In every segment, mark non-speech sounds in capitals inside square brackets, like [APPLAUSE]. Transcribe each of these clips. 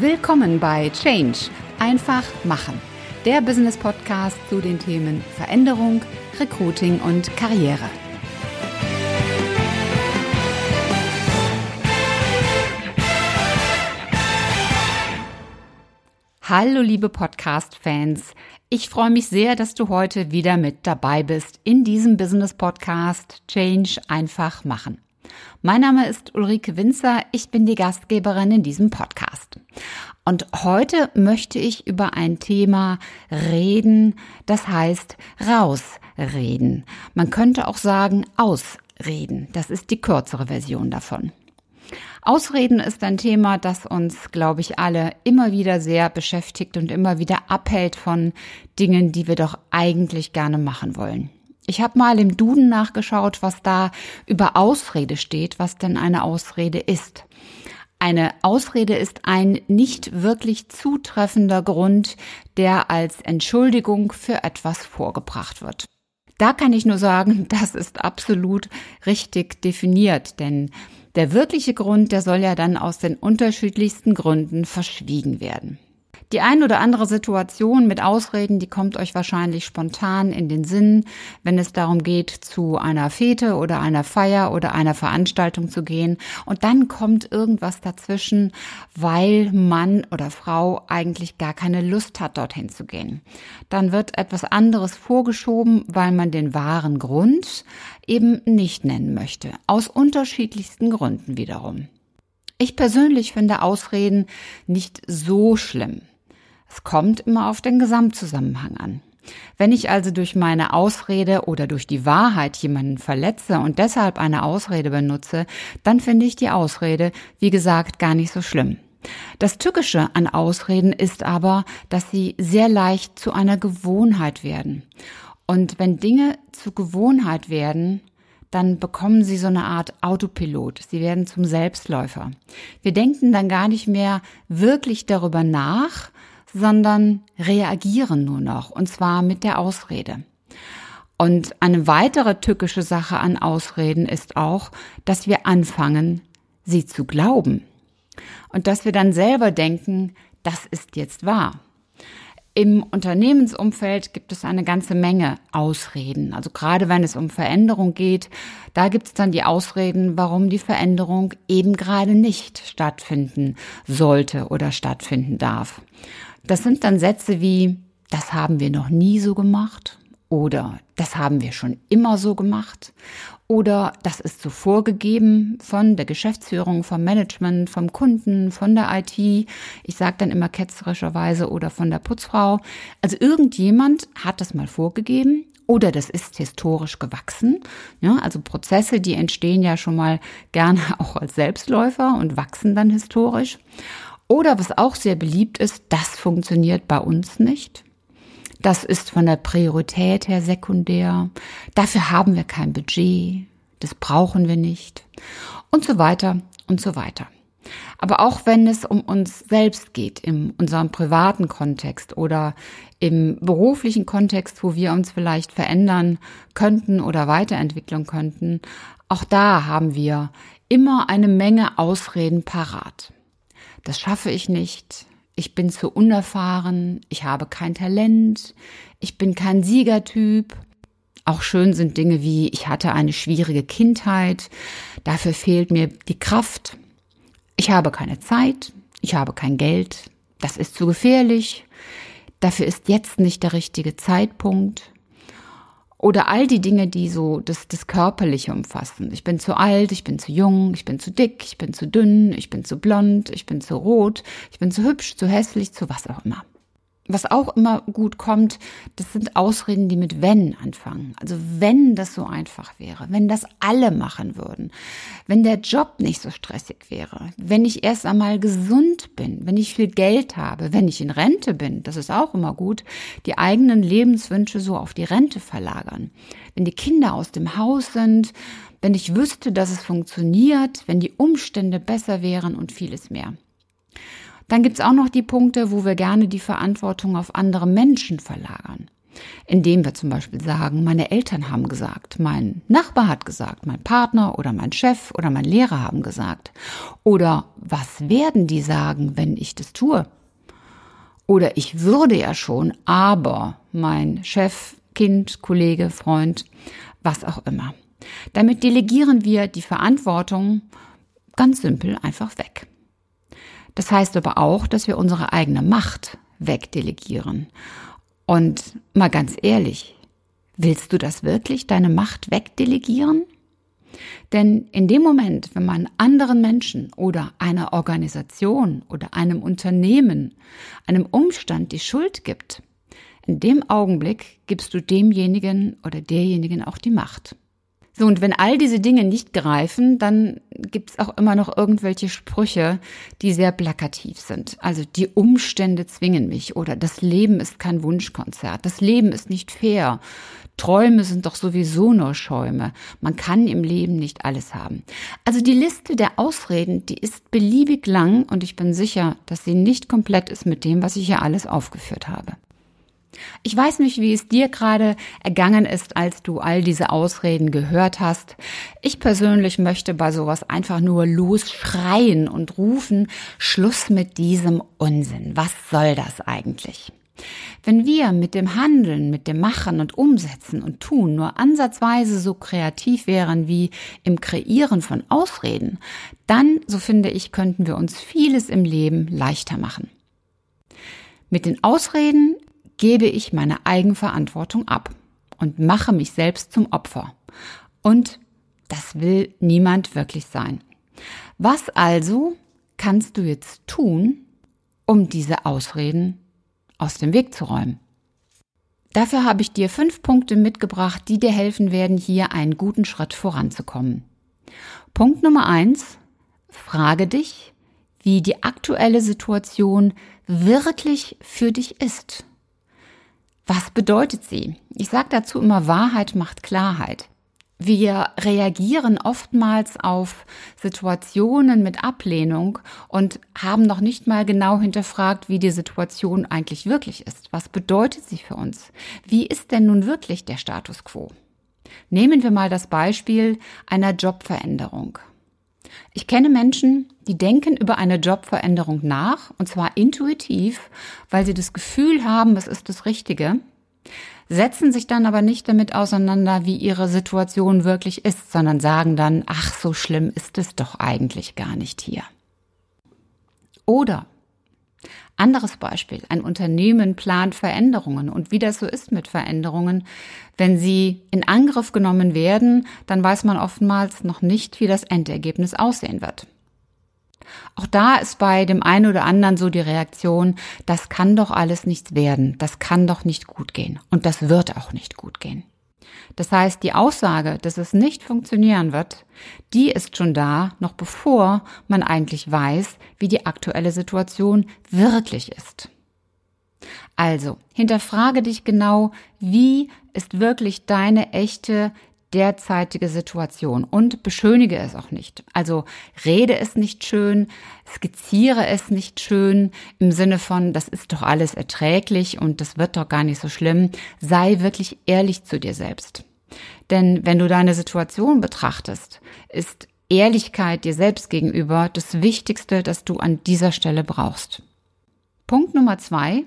Willkommen bei Change. Einfach machen. Der Business Podcast zu den Themen Veränderung, Recruiting und Karriere. Hallo liebe Podcast-Fans. Ich freue mich sehr, dass du heute wieder mit dabei bist in diesem Business Podcast Change einfach machen. Mein Name ist Ulrike Winzer, ich bin die Gastgeberin in diesem Podcast. Und heute möchte ich über ein Thema reden, das heißt rausreden. Man könnte auch sagen ausreden. Das ist die kürzere Version davon. Ausreden ist ein Thema, das uns, glaube ich, alle immer wieder sehr beschäftigt und immer wieder abhält von Dingen, die wir doch eigentlich gerne machen wollen. Ich habe mal im Duden nachgeschaut, was da über Ausrede steht, was denn eine Ausrede ist. Eine Ausrede ist ein nicht wirklich zutreffender Grund, der als Entschuldigung für etwas vorgebracht wird. Da kann ich nur sagen, [LAUGHS] das ist absolut richtig definiert, denn der wirkliche Grund, der soll ja dann aus den unterschiedlichsten Gründen verschwiegen werden. Die ein oder andere Situation mit Ausreden, die kommt euch wahrscheinlich spontan in den Sinn, wenn es darum geht, zu einer Fete oder einer Feier oder einer Veranstaltung zu gehen. Und dann kommt irgendwas dazwischen, weil Mann oder Frau eigentlich gar keine Lust hat, dorthin zu gehen. Dann wird etwas anderes vorgeschoben, weil man den wahren Grund eben nicht nennen möchte. Aus unterschiedlichsten Gründen wiederum. Ich persönlich finde Ausreden nicht so schlimm. Es kommt immer auf den Gesamtzusammenhang an. Wenn ich also durch meine Ausrede oder durch die Wahrheit jemanden verletze und deshalb eine Ausrede benutze, dann finde ich die Ausrede, wie gesagt, gar nicht so schlimm. Das Tückische an Ausreden ist aber, dass sie sehr leicht zu einer Gewohnheit werden. Und wenn Dinge zu Gewohnheit werden, dann bekommen sie so eine Art Autopilot. Sie werden zum Selbstläufer. Wir denken dann gar nicht mehr wirklich darüber nach, sondern reagieren nur noch, und zwar mit der Ausrede. Und eine weitere tückische Sache an Ausreden ist auch, dass wir anfangen, sie zu glauben. Und dass wir dann selber denken, das ist jetzt wahr. Im Unternehmensumfeld gibt es eine ganze Menge Ausreden. Also gerade wenn es um Veränderung geht, da gibt es dann die Ausreden, warum die Veränderung eben gerade nicht stattfinden sollte oder stattfinden darf. Das sind dann Sätze wie, das haben wir noch nie so gemacht oder das haben wir schon immer so gemacht oder das ist so vorgegeben von der Geschäftsführung, vom Management, vom Kunden, von der IT. Ich sage dann immer ketzerischerweise oder von der Putzfrau. Also irgendjemand hat das mal vorgegeben oder das ist historisch gewachsen. Ja, also Prozesse, die entstehen ja schon mal gerne [LAUGHS] auch als Selbstläufer und wachsen dann historisch. Oder was auch sehr beliebt ist, das funktioniert bei uns nicht. Das ist von der Priorität her sekundär. Dafür haben wir kein Budget. Das brauchen wir nicht. Und so weiter und so weiter. Aber auch wenn es um uns selbst geht, in unserem privaten Kontext oder im beruflichen Kontext, wo wir uns vielleicht verändern könnten oder weiterentwickeln könnten, auch da haben wir immer eine Menge Ausreden parat das schaffe ich nicht, ich bin zu unerfahren, ich habe kein Talent, ich bin kein Siegertyp. Auch schön sind Dinge wie, ich hatte eine schwierige Kindheit, dafür fehlt mir die Kraft, ich habe keine Zeit, ich habe kein Geld, das ist zu gefährlich, dafür ist jetzt nicht der richtige Zeitpunkt, oder all die Dinge, die so das, das Körperliche umfassen. Ich bin zu alt, ich bin zu jung, ich bin zu dick, ich bin zu dünn, ich bin zu blond, ich bin zu rot, ich bin zu hübsch, zu hässlich, zu was auch immer. Was auch immer gut kommt, das sind Ausreden, die mit wenn anfangen. Also wenn das so einfach wäre, wenn das alle machen würden, wenn der Job nicht so stressig wäre, wenn ich erst einmal gesund bin, wenn ich viel Geld habe, wenn ich in Rente bin, das ist auch immer gut, die eigenen Lebenswünsche so auf die Rente verlagern. Wenn die Kinder aus dem Haus sind, wenn ich wüsste, dass es funktioniert, wenn die Umstände besser wären und vieles mehr. Dann gibt's auch noch die Punkte, wo wir gerne die Verantwortung auf andere Menschen verlagern. Indem wir zum Beispiel sagen, meine Eltern haben gesagt, mein Nachbar hat gesagt, mein Partner oder mein Chef oder mein Lehrer haben gesagt. Oder was werden die sagen, wenn ich das tue? Oder ich würde ja schon, aber mein Chef, Kind, Kollege, Freund, was auch immer. Damit delegieren wir die Verantwortung ganz simpel einfach weg. Das heißt aber auch, dass wir unsere eigene Macht wegdelegieren. Und mal ganz ehrlich, willst du das wirklich, deine Macht wegdelegieren? Denn in dem Moment, wenn man anderen Menschen oder einer Organisation oder einem Unternehmen, einem Umstand die Schuld gibt, in dem Augenblick gibst du demjenigen oder derjenigen auch die Macht. So, und wenn all diese Dinge nicht greifen, dann gibt's auch immer noch irgendwelche Sprüche, die sehr plakativ sind. Also die Umstände zwingen mich oder das Leben ist kein Wunschkonzert, das Leben ist nicht fair. Träume sind doch sowieso nur Schäume. Man kann im Leben nicht alles haben. Also die Liste der Ausreden, die ist beliebig lang und ich bin sicher, dass sie nicht komplett ist mit dem, was ich hier alles aufgeführt habe. Ich weiß nicht, wie es dir gerade ergangen ist, als du all diese Ausreden gehört hast. Ich persönlich möchte bei sowas einfach nur losschreien und rufen, Schluss mit diesem Unsinn. Was soll das eigentlich? Wenn wir mit dem Handeln, mit dem Machen und Umsetzen und Tun nur ansatzweise so kreativ wären wie im Kreieren von Ausreden, dann, so finde ich, könnten wir uns vieles im Leben leichter machen. Mit den Ausreden gebe ich meine Eigenverantwortung ab und mache mich selbst zum Opfer. Und das will niemand wirklich sein. Was also kannst du jetzt tun, um diese Ausreden aus dem Weg zu räumen? Dafür habe ich dir fünf Punkte mitgebracht, die dir helfen werden, hier einen guten Schritt voranzukommen. Punkt Nummer eins. Frage dich, wie die aktuelle Situation wirklich für dich ist. Was bedeutet sie? Ich sage dazu immer, Wahrheit macht Klarheit. Wir reagieren oftmals auf Situationen mit Ablehnung und haben noch nicht mal genau hinterfragt, wie die Situation eigentlich wirklich ist. Was bedeutet sie für uns? Wie ist denn nun wirklich der Status quo? Nehmen wir mal das Beispiel einer Jobveränderung. Ich kenne Menschen, die denken über eine Jobveränderung nach, und zwar intuitiv, weil sie das Gefühl haben, es ist das Richtige, setzen sich dann aber nicht damit auseinander, wie ihre Situation wirklich ist, sondern sagen dann, ach, so schlimm ist es doch eigentlich gar nicht hier. Oder anderes Beispiel, ein Unternehmen plant Veränderungen und wie das so ist mit Veränderungen, wenn sie in Angriff genommen werden, dann weiß man oftmals noch nicht, wie das Endergebnis aussehen wird. Auch da ist bei dem einen oder anderen so die Reaktion, das kann doch alles nichts werden, das kann doch nicht gut gehen und das wird auch nicht gut gehen. Das heißt, die Aussage, dass es nicht funktionieren wird, die ist schon da, noch bevor man eigentlich weiß, wie die aktuelle Situation wirklich ist. Also, hinterfrage dich genau, wie ist wirklich deine echte derzeitige Situation und beschönige es auch nicht. Also rede es nicht schön, skizziere es nicht schön im Sinne von, das ist doch alles erträglich und das wird doch gar nicht so schlimm. Sei wirklich ehrlich zu dir selbst. Denn wenn du deine Situation betrachtest, ist Ehrlichkeit dir selbst gegenüber das Wichtigste, das du an dieser Stelle brauchst. Punkt Nummer zwei.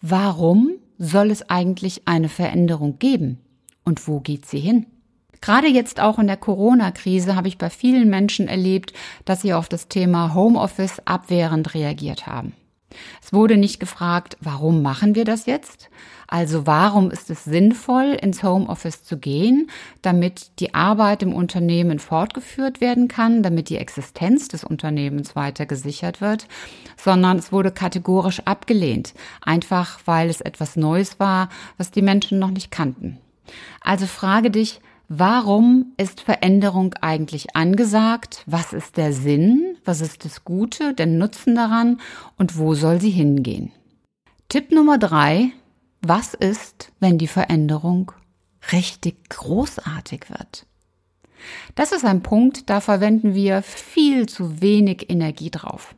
Warum soll es eigentlich eine Veränderung geben? Und wo geht sie hin? Gerade jetzt auch in der Corona-Krise habe ich bei vielen Menschen erlebt, dass sie auf das Thema Homeoffice abwehrend reagiert haben. Es wurde nicht gefragt, warum machen wir das jetzt? Also warum ist es sinnvoll, ins Homeoffice zu gehen, damit die Arbeit im Unternehmen fortgeführt werden kann, damit die Existenz des Unternehmens weiter gesichert wird, sondern es wurde kategorisch abgelehnt, einfach weil es etwas Neues war, was die Menschen noch nicht kannten. Also frage dich, Warum ist Veränderung eigentlich angesagt? Was ist der Sinn? Was ist das Gute, der Nutzen daran? Und wo soll sie hingehen? Tipp Nummer drei. Was ist, wenn die Veränderung richtig großartig wird? Das ist ein Punkt, da verwenden wir viel zu wenig Energie drauf.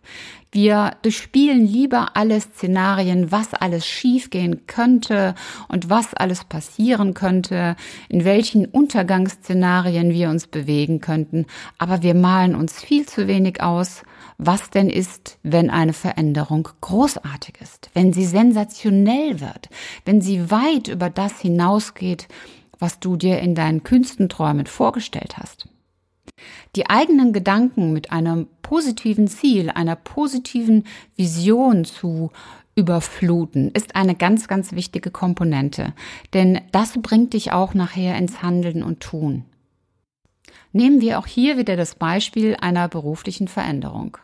Wir durchspielen lieber alle Szenarien, was alles schiefgehen könnte und was alles passieren könnte, in welchen Untergangsszenarien wir uns bewegen könnten, aber wir malen uns viel zu wenig aus, was denn ist, wenn eine Veränderung großartig ist, wenn sie sensationell wird, wenn sie weit über das hinausgeht, was du dir in deinen kühnsten Träumen vorgestellt hast. Die eigenen Gedanken mit einem positiven Ziel, einer positiven Vision zu überfluten, ist eine ganz, ganz wichtige Komponente, denn das bringt dich auch nachher ins Handeln und Tun. Nehmen wir auch hier wieder das Beispiel einer beruflichen Veränderung.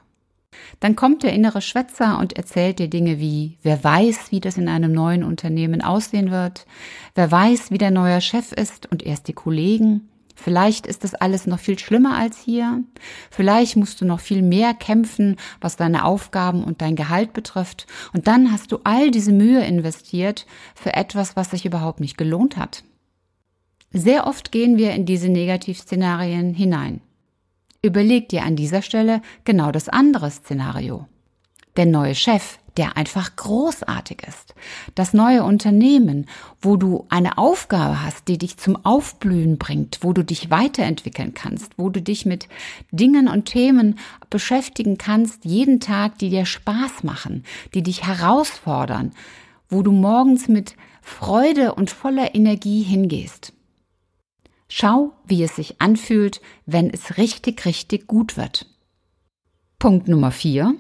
Dann kommt der innere Schwätzer und erzählt dir Dinge wie, wer weiß, wie das in einem neuen Unternehmen aussehen wird, wer weiß, wie der neue Chef ist und erst die Kollegen, Vielleicht ist das alles noch viel schlimmer als hier. Vielleicht musst du noch viel mehr kämpfen, was deine Aufgaben und dein Gehalt betrifft. Und dann hast du all diese Mühe investiert für etwas, was sich überhaupt nicht gelohnt hat. Sehr oft gehen wir in diese Negativszenarien hinein. Überleg dir an dieser Stelle genau das andere Szenario. Der neue Chef, der einfach großartig ist. Das neue Unternehmen, wo du eine Aufgabe hast, die dich zum Aufblühen bringt, wo du dich weiterentwickeln kannst, wo du dich mit Dingen und Themen beschäftigen kannst, jeden Tag, die dir Spaß machen, die dich herausfordern, wo du morgens mit Freude und voller Energie hingehst. Schau, wie es sich anfühlt, wenn es richtig, richtig gut wird. Punkt Nummer vier.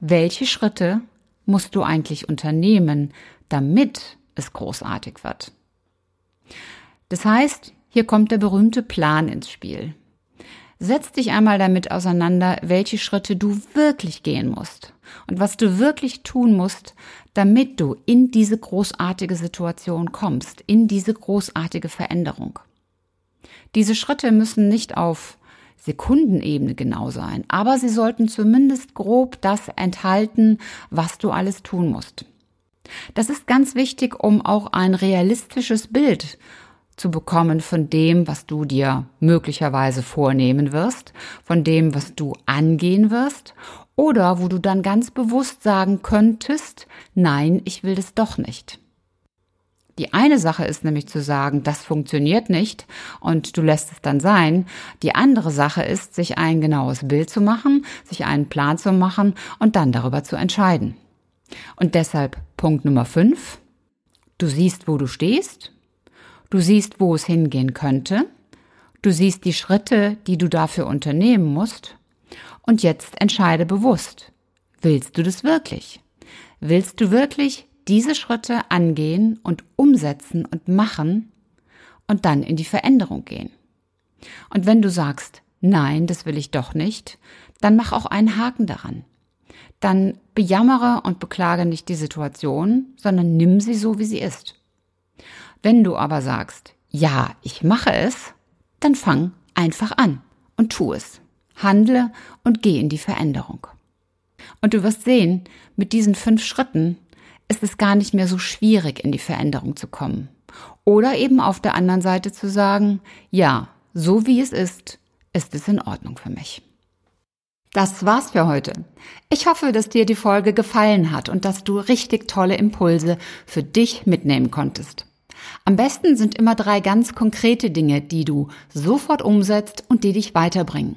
Welche Schritte musst du eigentlich unternehmen, damit es großartig wird? Das heißt, hier kommt der berühmte Plan ins Spiel. Setz dich einmal damit auseinander, welche Schritte du wirklich gehen musst und was du wirklich tun musst, damit du in diese großartige Situation kommst, in diese großartige Veränderung. Diese Schritte müssen nicht auf Sekundenebene genau sein, aber sie sollten zumindest grob das enthalten, was du alles tun musst. Das ist ganz wichtig, um auch ein realistisches Bild zu bekommen von dem, was du dir möglicherweise vornehmen wirst, von dem, was du angehen wirst oder wo du dann ganz bewusst sagen könntest, nein, ich will das doch nicht. Die eine Sache ist nämlich zu sagen, das funktioniert nicht und du lässt es dann sein. Die andere Sache ist, sich ein genaues Bild zu machen, sich einen Plan zu machen und dann darüber zu entscheiden. Und deshalb Punkt Nummer fünf. Du siehst, wo du stehst. Du siehst, wo es hingehen könnte. Du siehst die Schritte, die du dafür unternehmen musst. Und jetzt entscheide bewusst. Willst du das wirklich? Willst du wirklich diese Schritte angehen und umsetzen und machen und dann in die Veränderung gehen. Und wenn du sagst, nein, das will ich doch nicht, dann mach auch einen Haken daran. Dann bejammere und beklage nicht die Situation, sondern nimm sie so, wie sie ist. Wenn du aber sagst, ja, ich mache es, dann fang einfach an und tu es. Handle und geh in die Veränderung. Und du wirst sehen, mit diesen fünf Schritten ist es gar nicht mehr so schwierig, in die Veränderung zu kommen. Oder eben auf der anderen Seite zu sagen, ja, so wie es ist, ist es in Ordnung für mich. Das war's für heute. Ich hoffe, dass dir die Folge gefallen hat und dass du richtig tolle Impulse für dich mitnehmen konntest. Am besten sind immer drei ganz konkrete Dinge, die du sofort umsetzt und die dich weiterbringen.